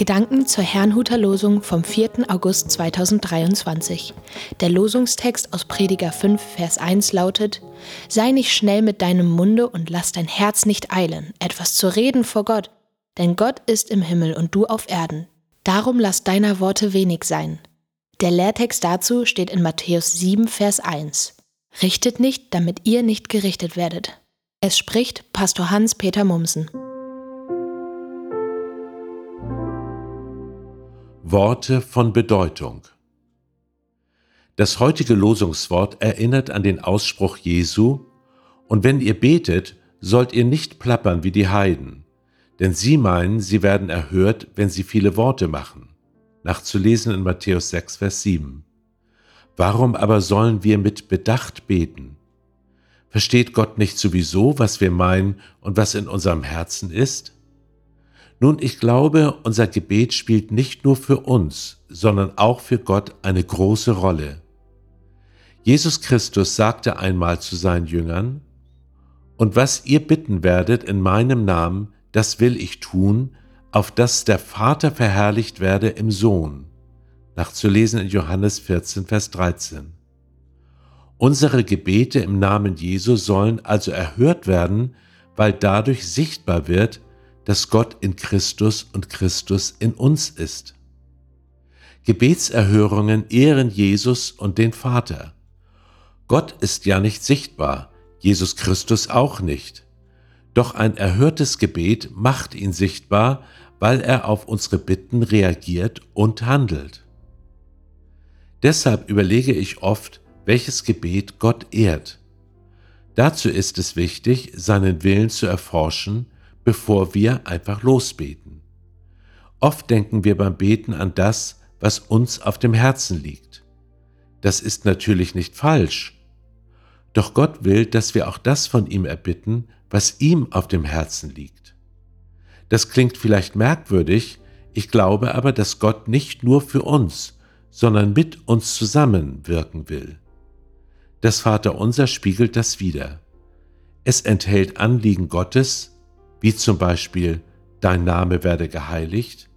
Gedanken zur Herrnhuter Losung vom 4. August 2023. Der Losungstext aus Prediger 5, Vers 1 lautet: Sei nicht schnell mit deinem Munde und lass dein Herz nicht eilen, etwas zu reden vor Gott, denn Gott ist im Himmel und du auf Erden. Darum lass deiner Worte wenig sein. Der Lehrtext dazu steht in Matthäus 7, Vers 1. Richtet nicht, damit ihr nicht gerichtet werdet. Es spricht Pastor Hans-Peter Mumsen. Worte von Bedeutung. Das heutige Losungswort erinnert an den Ausspruch Jesu, und wenn ihr betet, sollt ihr nicht plappern wie die Heiden, denn sie meinen, sie werden erhört, wenn sie viele Worte machen. Nachzulesen in Matthäus 6, Vers 7. Warum aber sollen wir mit Bedacht beten? Versteht Gott nicht sowieso, was wir meinen und was in unserem Herzen ist? Nun, ich glaube, unser Gebet spielt nicht nur für uns, sondern auch für Gott eine große Rolle. Jesus Christus sagte einmal zu seinen Jüngern, Und was ihr bitten werdet in meinem Namen, das will ich tun, auf dass der Vater verherrlicht werde im Sohn. Nachzulesen in Johannes 14, Vers 13. Unsere Gebete im Namen Jesu sollen also erhört werden, weil dadurch sichtbar wird, dass Gott in Christus und Christus in uns ist. Gebetserhörungen ehren Jesus und den Vater. Gott ist ja nicht sichtbar, Jesus Christus auch nicht. Doch ein erhörtes Gebet macht ihn sichtbar, weil er auf unsere Bitten reagiert und handelt. Deshalb überlege ich oft, welches Gebet Gott ehrt. Dazu ist es wichtig, seinen Willen zu erforschen bevor wir einfach losbeten. Oft denken wir beim Beten an das, was uns auf dem Herzen liegt. Das ist natürlich nicht falsch. Doch Gott will, dass wir auch das von ihm erbitten, was ihm auf dem Herzen liegt. Das klingt vielleicht merkwürdig, ich glaube aber, dass Gott nicht nur für uns, sondern mit uns zusammen wirken will. Das Vaterunser spiegelt das wider. Es enthält Anliegen Gottes, wie zum Beispiel Dein Name werde geheiligt,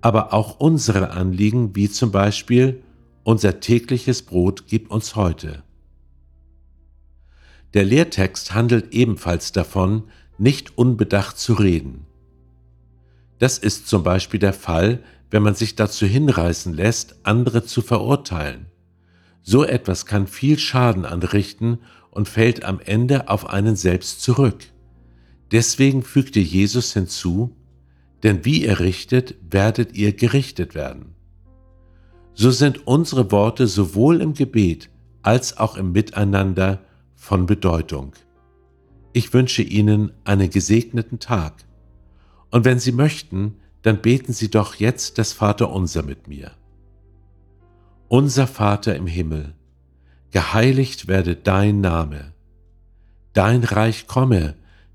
aber auch unsere Anliegen, wie zum Beispiel Unser tägliches Brot gib uns heute. Der Lehrtext handelt ebenfalls davon, nicht unbedacht zu reden. Das ist zum Beispiel der Fall, wenn man sich dazu hinreißen lässt, andere zu verurteilen. So etwas kann viel Schaden anrichten und fällt am Ende auf einen selbst zurück. Deswegen fügte Jesus hinzu, denn wie ihr richtet, werdet ihr gerichtet werden. So sind unsere Worte sowohl im Gebet als auch im Miteinander von Bedeutung. Ich wünsche Ihnen einen gesegneten Tag. Und wenn Sie möchten, dann beten Sie doch jetzt das Vaterunser mit mir. Unser Vater im Himmel, geheiligt werde dein Name, dein Reich komme,